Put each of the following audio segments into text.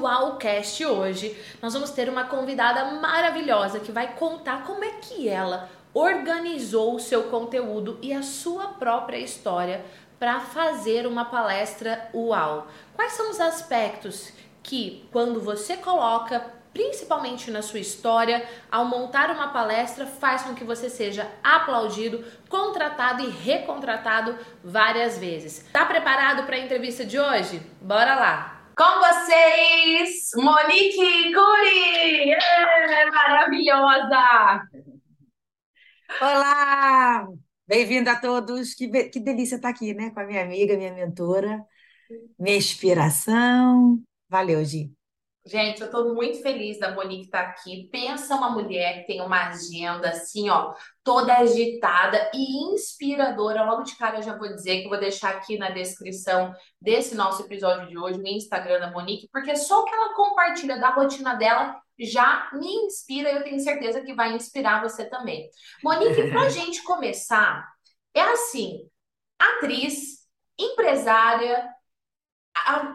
UAUcast hoje nós vamos ter uma convidada maravilhosa que vai contar como é que ela organizou o seu conteúdo e a sua própria história para fazer uma palestra UAU. Quais são os aspectos que, quando você coloca principalmente na sua história, ao montar uma palestra, faz com que você seja aplaudido, contratado e recontratado várias vezes. Tá preparado para a entrevista de hoje? Bora lá! Com vocês, Monique Curi! É, maravilhosa! Olá! Bem-vindo a todos. Que, que delícia estar aqui, né? Com a minha amiga, minha mentora, minha inspiração. Valeu, Gi. Gente, eu estou muito feliz da Monique estar tá aqui. Pensa uma mulher que tem uma agenda assim, ó, toda agitada e inspiradora. Logo de cara eu já vou dizer que eu vou deixar aqui na descrição desse nosso episódio de hoje o Instagram da Monique, porque só o que ela compartilha da rotina dela já me inspira e eu tenho certeza que vai inspirar você também. Monique, para a gente começar, é assim, atriz, empresária,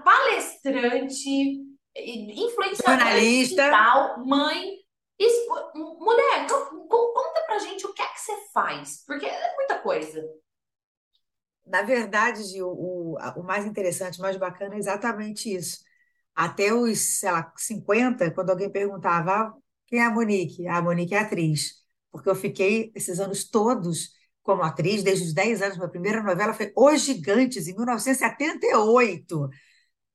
palestrante, influenciadora digital, mãe. Isso, mulher, conta pra gente o que é que você faz, porque é muita coisa. Na verdade, Gil, o, o mais interessante, o mais bacana é exatamente isso. Até os, sei lá, 50, quando alguém perguntava ah, quem é a Monique? Ah, a Monique é atriz. Porque eu fiquei esses anos todos como atriz, desde os 10 anos. Minha primeira novela foi Os Gigantes, em 1978.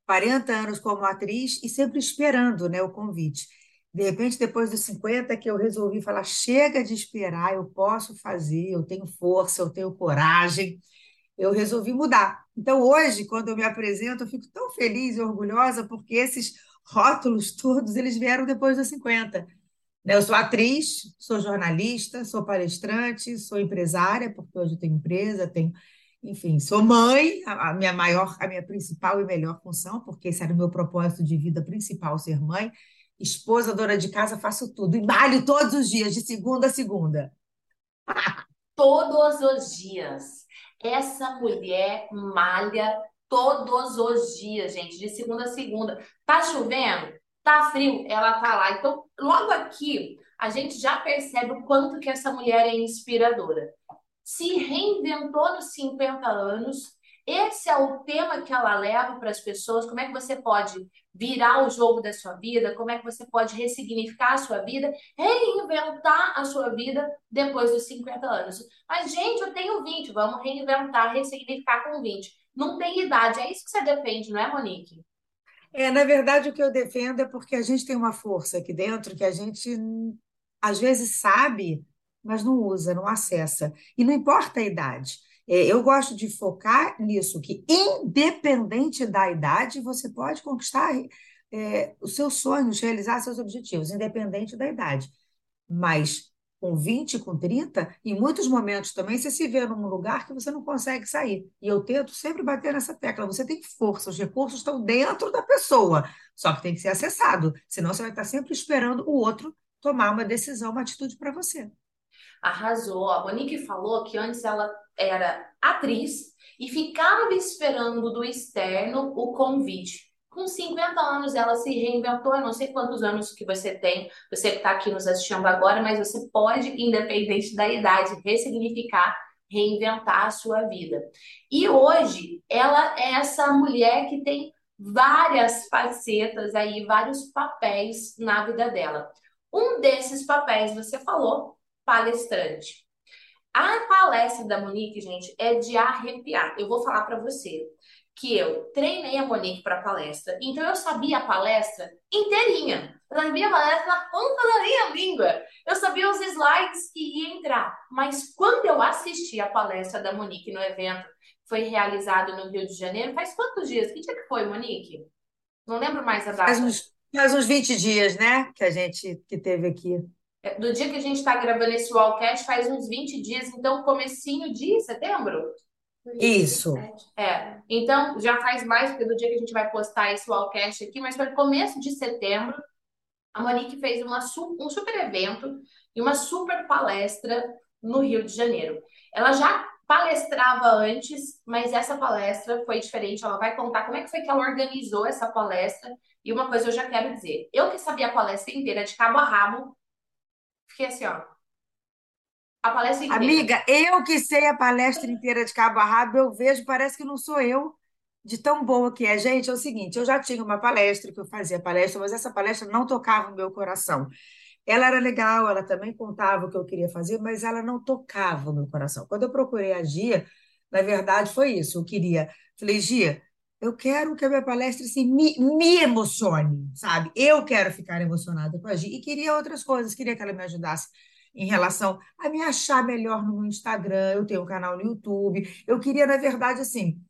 40 anos como atriz e sempre esperando né, o convite. De repente, depois dos 50, que eu resolvi falar: chega de esperar, eu posso fazer, eu tenho força, eu tenho coragem. Eu resolvi mudar. Então, hoje, quando eu me apresento, eu fico tão feliz e orgulhosa, porque esses rótulos todos eles vieram depois dos 50. Né, eu sou atriz, sou jornalista, sou palestrante, sou empresária, porque hoje eu tenho empresa, tenho enfim, sou mãe, a minha maior, a minha principal e melhor função, porque esse era o meu propósito de vida principal, ser mãe. Esposa, dona de casa, faço tudo. E malho todos os dias, de segunda a segunda. Todos os dias. Essa mulher malha todos os dias, gente, de segunda a segunda. Tá chovendo? Tá frio? Ela tá lá. Então, logo aqui, a gente já percebe o quanto que essa mulher é inspiradora se reinventou nos 50 anos. Esse é o tema que ela leva para as pessoas. Como é que você pode virar o jogo da sua vida? Como é que você pode ressignificar a sua vida? Reinventar a sua vida depois dos 50 anos. Mas, gente, eu tenho 20. Vamos reinventar, ressignificar com 20. Não tem idade. É isso que você defende, não é, Monique? É, na verdade, o que eu defendo é porque a gente tem uma força aqui dentro que a gente às vezes sabe mas não usa, não acessa. E não importa a idade. É, eu gosto de focar nisso, que independente da idade, você pode conquistar é, os seus sonhos, realizar seus objetivos, independente da idade. Mas com 20, com 30, em muitos momentos também você se vê num lugar que você não consegue sair. E eu tento sempre bater nessa tecla. Você tem força, os recursos estão dentro da pessoa, só que tem que ser acessado. Senão você vai estar sempre esperando o outro tomar uma decisão, uma atitude para você. Arrasou. A Monique falou que antes ela era atriz e ficava esperando do externo o convite. Com 50 anos ela se reinventou, eu não sei quantos anos que você tem, você que está aqui nos assistindo agora, mas você pode, independente da idade, ressignificar, reinventar a sua vida. E hoje ela é essa mulher que tem várias facetas aí, vários papéis na vida dela. Um desses papéis você falou palestrante. A palestra da Monique, gente, é de arrepiar. Eu vou falar para você que eu treinei a Monique para palestra, então eu sabia a palestra inteirinha. Eu sabia a palestra na ponta da minha língua. Eu sabia os slides que ia entrar. Mas quando eu assisti a palestra da Monique no evento, foi realizado no Rio de Janeiro, faz quantos dias? Que dia que foi, Monique? Não lembro mais a data. Faz uns, faz uns 20 dias, né? Que a gente que teve aqui. É, do dia que a gente está gravando esse Wallcast, faz uns 20 dias, então comecinho de setembro? Isso. É, então já faz mais, porque do dia que a gente vai postar esse Wallcast aqui, mas foi começo de setembro, a Monique fez uma, um super evento e uma super palestra no Rio de Janeiro. Ela já palestrava antes, mas essa palestra foi diferente. Ela vai contar como é que foi que ela organizou essa palestra. E uma coisa eu já quero dizer: eu que sabia a palestra inteira de cabo a rabo, fiquei assim, ó. A palestra inteira. Amiga, eu que sei a palestra inteira de cabo a rabo, eu vejo, parece que não sou eu, de tão boa que é. Gente, é o seguinte: eu já tinha uma palestra, que eu fazia palestra, mas essa palestra não tocava o meu coração. Ela era legal, ela também contava o que eu queria fazer, mas ela não tocava o meu coração. Quando eu procurei a Gia, na verdade foi isso. Eu queria, falei, Gia, eu quero que a minha palestra assim, me, me emocione, sabe? Eu quero ficar emocionada com a Gia. E queria outras coisas, queria que ela me ajudasse em relação a me achar melhor no Instagram. Eu tenho um canal no YouTube. Eu queria, na verdade, assim,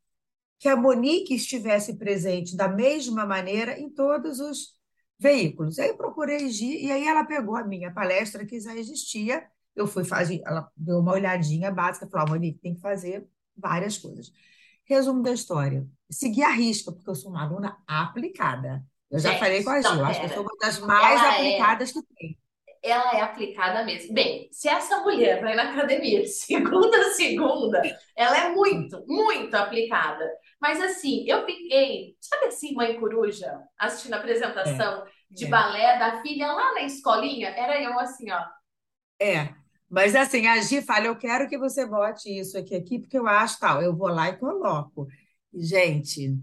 que a Monique estivesse presente da mesma maneira em todos os veículos. Aí eu procurei Gi, e aí ela pegou a minha palestra, que já existia, eu fui fazer, ela deu uma olhadinha básica, falou, Monique, tem que fazer várias coisas. Resumo da história. Segui a risca, porque eu sou uma aluna aplicada. Eu já Gente, falei com a Gi, não, eu acho que eu sou uma das mais Ela é aplicadas que tem. ela é aplicada mesmo. Bem, se essa mulher vai na academia de segunda a segunda, ela é muito, muito aplicada. Mas assim, eu fiquei, sabe assim, mãe coruja, assistindo a É, apresentação de é, balé da filha lá na escolinha? Era eu assim, ó. é. Mas assim, a Gi fala, eu quero que você bote isso aqui, aqui, porque eu acho tal. Eu vou lá e coloco. Gente,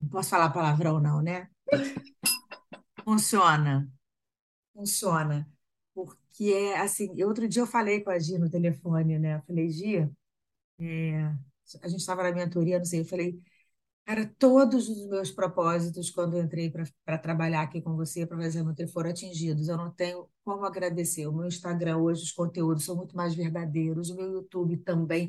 não posso falar palavrão, não, né? Funciona. Funciona. Porque é assim, outro dia eu falei com a Gia no telefone, né? Eu falei, Gia, a gente estava na mentoria, não sei, eu falei, cara, todos os meus propósitos quando eu entrei para trabalhar aqui com você, para fazer mentoria, foram atingidos. Eu não tenho como agradecer. O meu Instagram hoje, os conteúdos são muito mais verdadeiros, o meu YouTube também.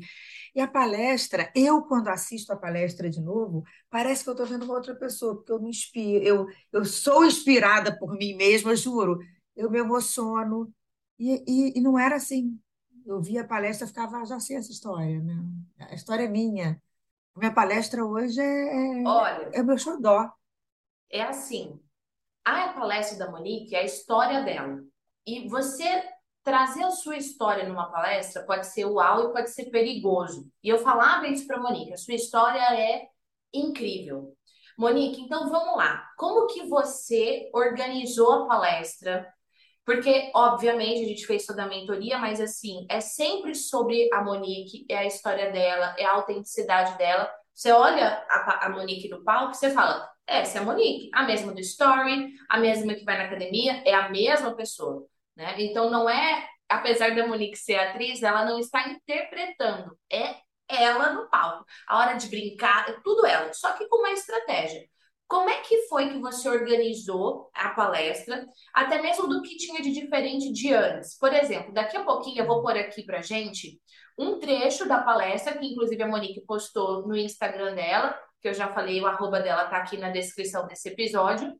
E a palestra, eu quando assisto a palestra de novo, parece que eu estou vendo uma outra pessoa, porque eu me inspiro, eu, eu sou inspirada por mim mesma, juro. Eu me emociono. E, e, e não era assim. Eu via a palestra e ficava, ah, já sei essa história, né? A história é minha. Minha palestra hoje é, é, Olha, é meu xodó. é assim. A palestra da Monique é a história dela. E você trazer a sua história numa palestra pode ser uau e pode ser perigoso. E eu falava isso para Monique, a sua história é incrível. Monique, então vamos lá. Como que você organizou a palestra? Porque, obviamente, a gente fez toda a mentoria, mas assim, é sempre sobre a Monique, é a história dela, é a autenticidade dela. Você olha a, a Monique no palco, você fala, essa é a Monique, a mesma do Story, a mesma que vai na academia, é a mesma pessoa, né? Então não é, apesar da Monique ser atriz, ela não está interpretando, é ela no palco. A hora de brincar, é tudo ela, só que com uma estratégia. Como é que foi que você organizou a palestra? até mesmo do que tinha de diferente de antes. Por exemplo, daqui a pouquinho eu vou pôr aqui pra gente um trecho da palestra, que inclusive a Monique postou no Instagram dela, que eu já falei, o arroba dela tá aqui na descrição desse episódio,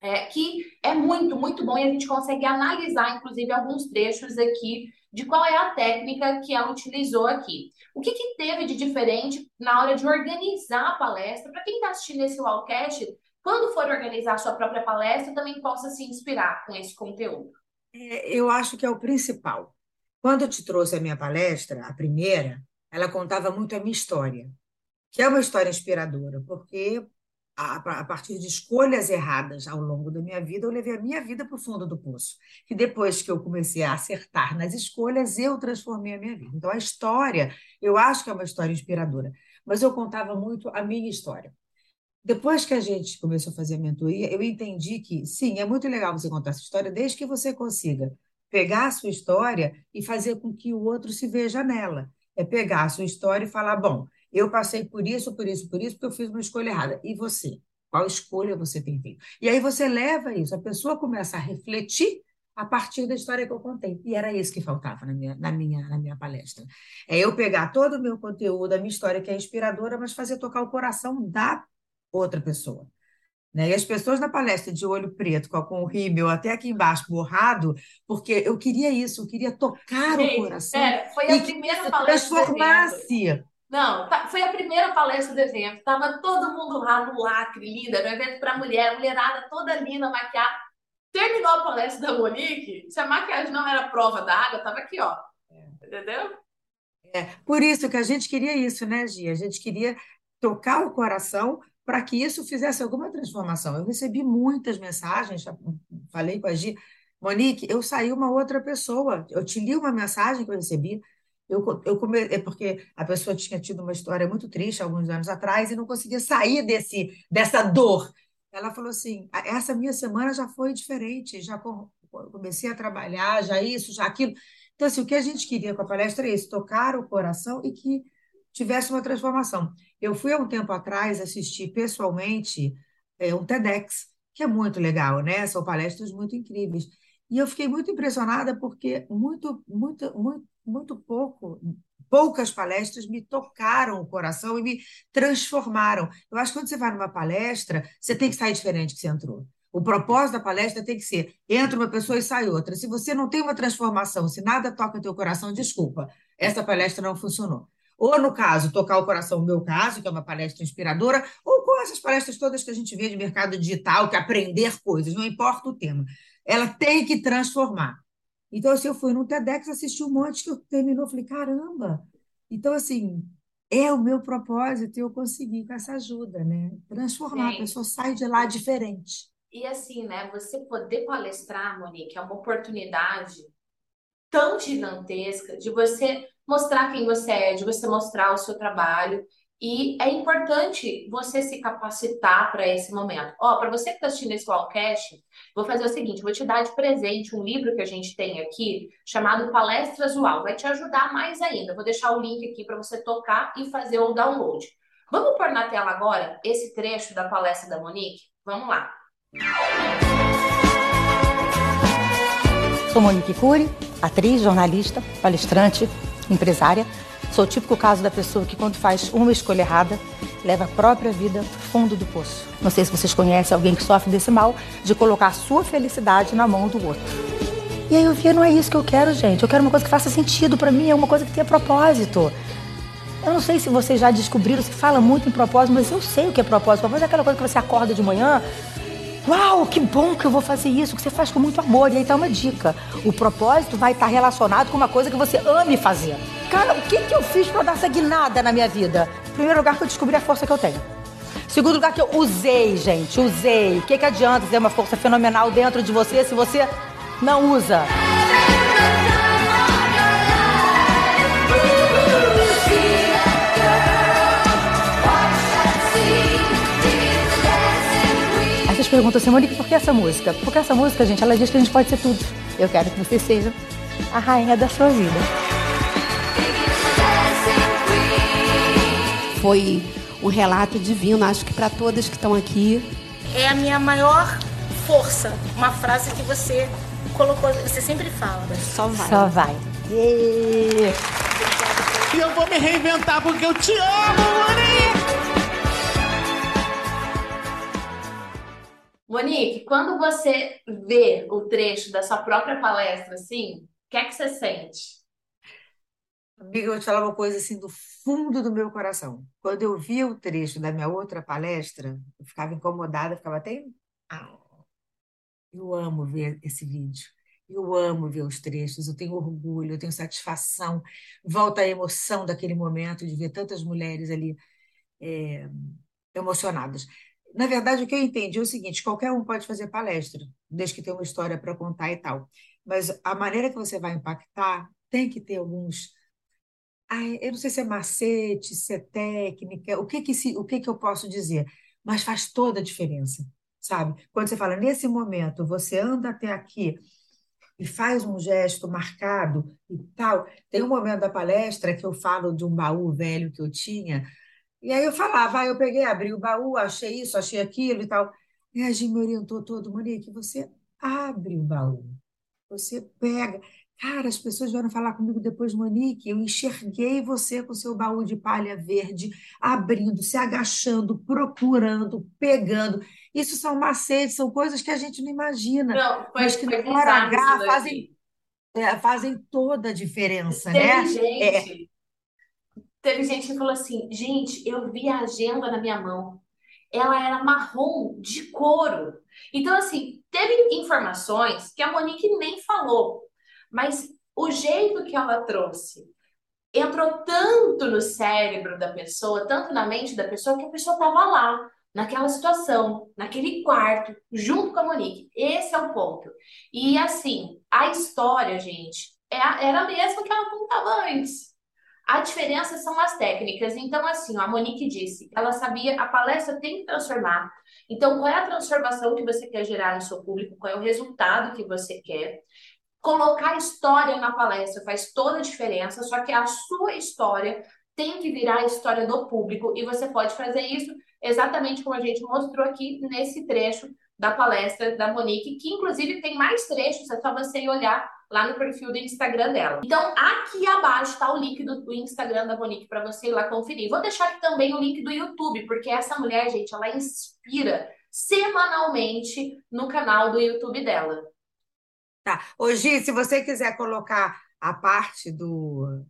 é, que é muito, muito bom e a gente consegue analisar, inclusive, alguns trechos aqui de qual é a técnica que ela utilizou aqui. O que que teve de diferente na hora de organizar a palestra? Para quem está assistindo esse Wallcast, quando for organizar a sua própria palestra, também possa se inspirar com esse conteúdo. É, Eu acho que é o principal. Quando eu te trouxe a minha palestra, a primeira, ela contava muito a minha história, que é uma história inspiradora, porque a, partir de escolhas erradas ao longo da minha vida, eu levei a minha vida para o fundo do poço. E depois que eu comecei a acertar nas escolhas, eu transformei a minha vida. Então, a história, eu acho que é uma história inspiradora, mas eu contava muito a minha história. Depois que a gente começou a fazer a mentoria, eu entendi que, sim, é muito legal você contar essa história, desde que você consiga pegar a sua história e fazer com que o outro se veja nela. É pegar a sua história e falar: bom, eu passei por isso, por isso, por isso, porque eu fiz uma escolha errada. E você? Qual escolha você tem feito? E aí você leva isso, a pessoa começa a refletir a partir da história que eu contei. E era isso que faltava na minha, na minha, na minha palestra. É eu pegar todo o meu conteúdo, a minha história que é inspiradora, mas fazer tocar o coração da outra pessoa. Né? E as pessoas na palestra de olho preto, com, o rímel até aqui embaixo borrado, porque eu queria isso, eu queria tocar o coração pera, foi e a que primeira isso palestra transformasse. Não, tá- foi a primeira palestra do evento. Tava todo mundo lá no lacre, linda, no evento para mulher, mulherada toda linda, maquiada. Terminou a palestra da Monique, se a maquiagem não era prova d'água, tava aqui, ó. Entendeu? É, por isso que a gente queria isso, né, Gia? A gente queria tocar o coração para que isso fizesse alguma transformação. Eu recebi muitas mensagens, já falei com a Gia, Monique, eu saí uma outra pessoa. Eu te li uma mensagem que eu recebi. Eu, eu come... É porque a pessoa tinha tido uma história muito triste alguns anos atrás e não conseguia sair desse, dessa dor. Ela falou assim: essa minha semana já foi diferente, já comecei a trabalhar, já isso, já aquilo. Então, assim, o que a gente queria com a palestra é isso, tocar o coração e que tivesse uma transformação. Eu fui há um tempo atrás assistir pessoalmente é, um TEDx, que é muito legal, né? São palestras muito incríveis. E eu fiquei muito impressionada porque muito, muito, muito, muito pouco, poucas palestras me tocaram o coração e me transformaram. Eu acho que quando você vai numa palestra, você tem que sair diferente que você entrou. O propósito da palestra tem que ser: entra uma pessoa e sai outra. Se você não tem uma transformação, se nada toca teu coração, desculpa, essa palestra não funcionou. Ou, no caso, tocar o coração, no meu caso, que é uma palestra inspiradora, ou com essas palestras todas que a gente vê de mercado digital, que é aprender coisas, não importa o tema. Ela tem que transformar. Então, assim, eu fui no TEDx, assisti um monte que eu terminou, falei, caramba! Então, assim, é o meu propósito e eu consegui com essa ajuda, né? Transformar, Sim. a pessoa sai de lá diferente. E assim, né, você poder palestrar, Monique, é uma oportunidade tão gigantesca de você mostrar quem você é, de você mostrar o seu trabalho. E é importante você se capacitar para esse momento. Ó, para você que está assistindo esse podcast, vou fazer o seguinte: vou te dar de presente um livro que a gente tem aqui, chamado Palestras UAL. Vai te ajudar mais ainda. Vou deixar o link aqui para você tocar e fazer o download. Vamos pôr na tela agora esse trecho da palestra da Monique? Vamos lá. Sou Monique Cury, atriz, jornalista, palestrante, empresária. Sou o típico caso da pessoa que, quando faz uma escolha errada, leva a própria vida para fundo do poço. Não sei se vocês conhecem alguém que sofre desse mal de colocar a sua felicidade na mão do outro. E aí eu via, não é isso que eu quero, gente. Eu quero uma coisa que faça sentido para mim, é uma coisa que tenha propósito. Eu não sei se vocês já descobriram, se fala muito em propósito, mas eu sei o que é propósito. Propósito é aquela coisa que você acorda de manhã, Uau, que bom que eu vou fazer isso, que você faz com muito amor. E aí tá uma dica. O propósito vai estar relacionado com uma coisa que você ame fazer. Cara, o que, que eu fiz para dar essa guinada na minha vida? Primeiro lugar que eu descobri a força que eu tenho. Segundo lugar que eu usei, gente, usei. O que, que adianta ter uma força fenomenal dentro de você se você não usa? Perguntam assim, Monique, por que essa música? Porque essa música, gente, ela diz que a gente pode ser tudo. Eu quero que você seja a rainha da sua vida. Foi um relato divino, acho que para todas que estão aqui. É a minha maior força. Uma frase que você colocou, você sempre fala. Só vai. Só vai. E eu vou me reinventar porque eu te amo, Monique! Monique, quando você vê o trecho da sua própria palestra, assim, o que é que você sente? Amiga, eu vou te falar uma coisa assim do fundo do meu coração. Quando eu via o trecho da minha outra palestra, eu ficava incomodada, ficava até. Eu amo ver esse vídeo. Eu amo ver os trechos, eu tenho orgulho, eu tenho satisfação. Volta a emoção daquele momento de ver tantas mulheres ali é, emocionadas. Na verdade, o que eu entendi é o seguinte: qualquer um pode fazer palestra, desde que tenha uma história para contar e tal. Mas a maneira que você vai impactar tem que ter alguns. Ai, eu não sei se é macete, se é técnica, o que que, se, o que que eu posso dizer, mas faz toda a diferença, sabe? Quando você fala, nesse momento, você anda até aqui e faz um gesto marcado e tal. Tem um momento da palestra que eu falo de um baú velho que eu tinha, e aí eu falava, ah, eu peguei, abri o baú, achei isso, achei aquilo e tal. E a Jim me orientou todo, Monique, você abre o baú, você pega. Cara, as pessoas vieram falar comigo depois, Monique, eu enxerguei você com seu baú de palha verde, abrindo, se agachando, procurando, pegando. Isso são macetes, são coisas que a gente não imagina, não, foi, mas que na hora H fazem, é, fazem toda a diferença, né? Gente. É, Teve gente que falou assim: gente, eu vi a agenda na minha mão. Ela era marrom de couro. Então, assim, teve informações que a Monique nem falou, mas o jeito que ela trouxe entrou tanto no cérebro da pessoa, tanto na mente da pessoa, que a pessoa estava lá, naquela situação, naquele quarto, junto com a Monique. Esse é o ponto. E assim, a história, gente, é era a mesma que ela contava antes. A diferença são as técnicas. Então, assim, a Monique disse, ela sabia, a palestra tem que transformar. Então, qual é a transformação que você quer gerar no seu público? Qual é o resultado que você quer? Colocar história na palestra faz toda a diferença, só que a sua história tem que virar a história do público e você pode fazer isso exatamente como a gente mostrou aqui nesse trecho da palestra da Monique, que inclusive tem mais trechos, é só você ir olhar lá no perfil do Instagram dela. Então, aqui abaixo está o link do, do Instagram da Monique para você ir lá conferir. Vou deixar aqui também o link do YouTube, porque essa mulher, gente, ela inspira semanalmente no canal do YouTube dela. Tá. Hoje, se você quiser colocar a parte do,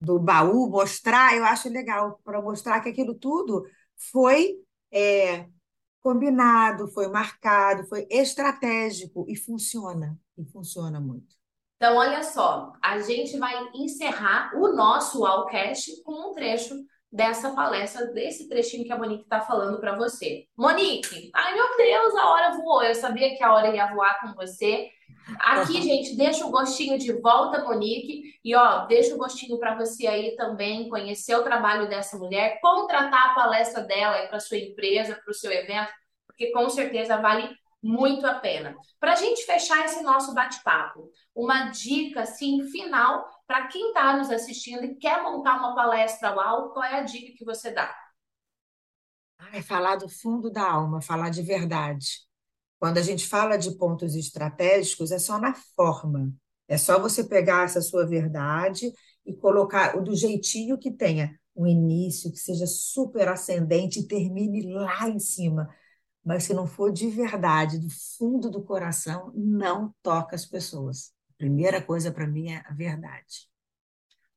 do baú, mostrar, eu acho legal, para mostrar que aquilo tudo foi é, combinado, foi marcado, foi estratégico e funciona, e funciona muito. Então, olha só, a gente vai encerrar o nosso Allcast com um trecho dessa palestra, desse trechinho que a Monique está falando para você. Monique, ai meu Deus, a hora voou. Eu sabia que a hora ia voar com você. Aqui, gente, deixa o gostinho de volta, Monique. E ó, deixa o gostinho para você aí também conhecer o trabalho dessa mulher, contratar a palestra dela para sua empresa, para o seu evento, porque com certeza vale muito a pena. Para a gente fechar esse nosso bate-papo, uma dica assim final para quem está nos assistindo e quer montar uma palestra UAU, qual é a dica que você dá? É falar do fundo da alma, falar de verdade. Quando a gente fala de pontos estratégicos, é só na forma. É só você pegar essa sua verdade e colocar do jeitinho que tenha um início, que seja super ascendente e termine lá em cima. Mas se não for de verdade, do fundo do coração, não toca as pessoas. A primeira coisa para mim é a verdade.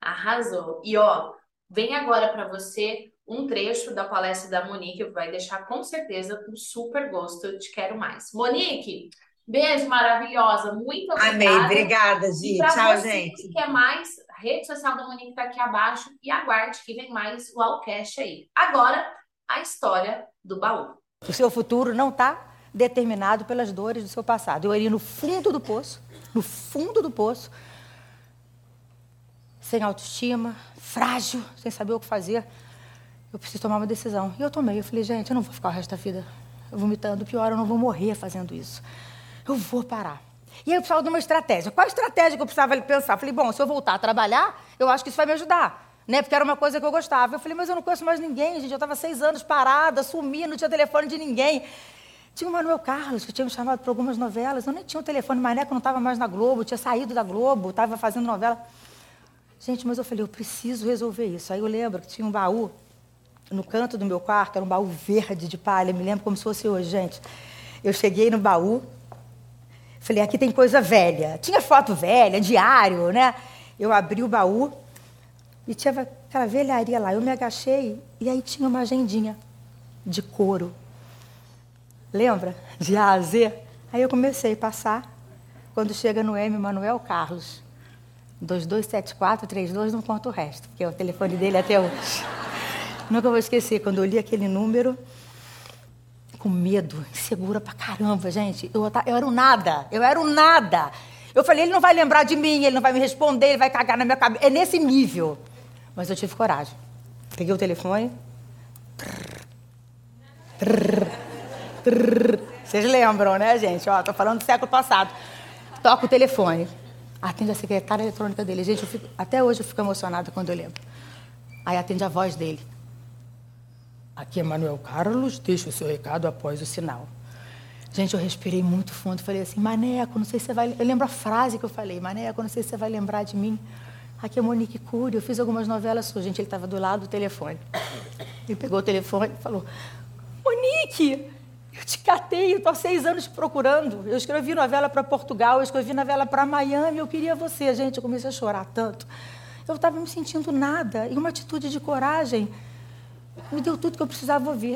Arrasou. E ó, vem agora para você um trecho da palestra da Monique, vai deixar com certeza com super gosto. Eu te quero mais. Monique, beijo maravilhosa, muito obrigada. Amei, obrigada, Gi. Tchau, você gente. Que quer mais, a rede social da Monique está aqui abaixo e aguarde que vem mais o Allcast aí. Agora, a história do baú. O seu futuro não está determinado pelas dores do seu passado. Eu iria no fundo do poço, no fundo do poço, sem autoestima, frágil, sem saber o que fazer eu preciso tomar uma decisão. E eu tomei. Eu falei, gente, eu não vou ficar o resto da vida vomitando. Pior, eu não vou morrer fazendo isso. Eu vou parar. E aí eu precisava de uma estratégia. Qual a estratégia que eu precisava pensar? Eu falei, bom, se eu voltar a trabalhar, eu acho que isso vai me ajudar. Né? Porque era uma coisa que eu gostava. Eu falei, mas eu não conheço mais ninguém, gente. Eu estava seis anos parada, sumi, não tinha telefone de ninguém. Tinha o Manuel Carlos, que tinha me chamado para algumas novelas. Eu nem tinha um telefone, Maneco não estava mais na Globo, tinha saído da Globo, estava fazendo novela. Gente, mas eu falei, eu preciso resolver isso. Aí eu lembro que tinha um baú no canto do meu quarto, era um baú verde de palha, me lembro como se fosse hoje, gente. Eu cheguei no baú, falei, aqui tem coisa velha. Tinha foto velha, diário, né? Eu abri o baú e tinha aquela velharia lá. Eu me agachei e aí tinha uma agendinha de couro. Lembra? De A a Z. Aí eu comecei a passar. Quando chega no M, Manuel Carlos. 227432, não conta o resto, porque é o telefone dele até hoje. Nunca vou esquecer, quando eu li aquele número, com medo, insegura pra caramba, gente. Eu, eu era um nada, eu era um nada. Eu falei, ele não vai lembrar de mim, ele não vai me responder, ele vai cagar na minha cabeça. É nesse nível. Mas eu tive coragem. Peguei o telefone. Vocês lembram, né, gente? Ó, falando do século passado. Toca o telefone. Atende a secretária eletrônica dele. Gente, fico, até hoje eu fico emocionada quando eu lembro. Aí atende a voz dele. Aqui é Manuel Carlos, deixa o seu recado após o sinal. Gente, eu respirei muito fundo, falei assim, Maneco, não sei se você vai... Eu lembro a frase que eu falei, Maneco, não sei se você vai lembrar de mim. Aqui é Monique Cury, eu fiz algumas novelas suas. Gente, ele estava do lado do telefone. Ele pegou o telefone e falou, Monique, eu te catei, eu estou há seis anos te procurando. Eu escrevi novela para Portugal, eu escrevi novela para Miami, eu queria você. Gente, eu comecei a chorar tanto. Eu estava me sentindo nada. E uma atitude de coragem me deu tudo que eu precisava ouvir.